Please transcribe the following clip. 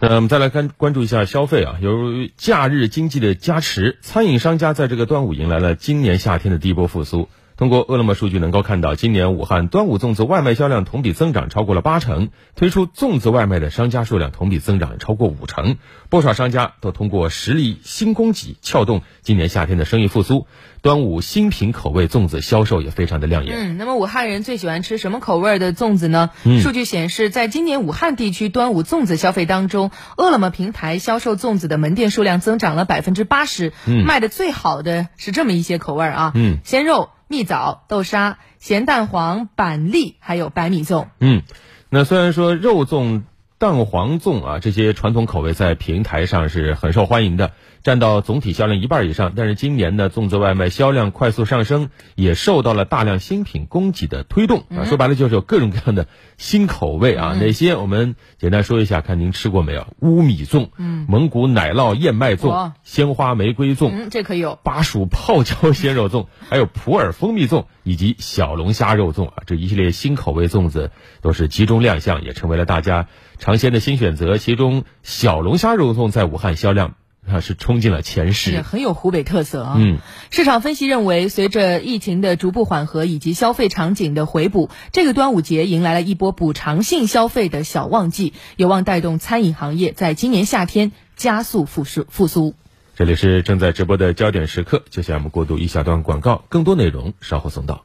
那我们再来看关注一下消费啊，由于假日经济的加持，餐饮商家在这个端午迎来了今年夏天的第一波复苏。通过饿了么数据能够看到，今年武汉端午粽子外卖销量同比增长超过了八成，推出粽子外卖的商家数量同比增长超过五成。不少商家都通过实力新供给撬动今年夏天的生意复苏，端午新品口味粽子销售也非常的亮眼。嗯，那么武汉人最喜欢吃什么口味的粽子呢？数据显示，在今年武汉地区端午粽子消费当中，饿了么平台销售粽子的门店数量增长了百分之八十，卖的最好的是这么一些口味啊，嗯，鲜肉。蜜枣、豆沙、咸蛋黄、板栗，还有白米粽。嗯，那虽然说肉粽、蛋黄粽啊这些传统口味在平台上是很受欢迎的。占到总体销量一半以上，但是今年呢，粽子外卖销量快速上升，也受到了大量新品供给的推动啊。说白了就是有各种各样的新口味啊。哪些我们简单说一下，看您吃过没有？乌米粽、蒙古奶酪燕麦粽、鲜花玫瑰粽，嗯，这可以有。巴蜀泡椒鲜肉粽，还有普洱蜂蜜粽以及小龙虾肉粽啊，这一系列新口味粽子都是集中亮相，也成为了大家尝鲜的新选择。其中小龙虾肉粽在武汉销量。啊，是冲进了前十，很有湖北特色啊。嗯，市场分析认为，随着疫情的逐步缓和以及消费场景的回补，这个端午节迎来了一波补偿性消费的小旺季，有望带动餐饮行业在今年夏天加速复苏复苏。这里是正在直播的焦点时刻，接下来我们过渡一小段广告，更多内容稍后送到。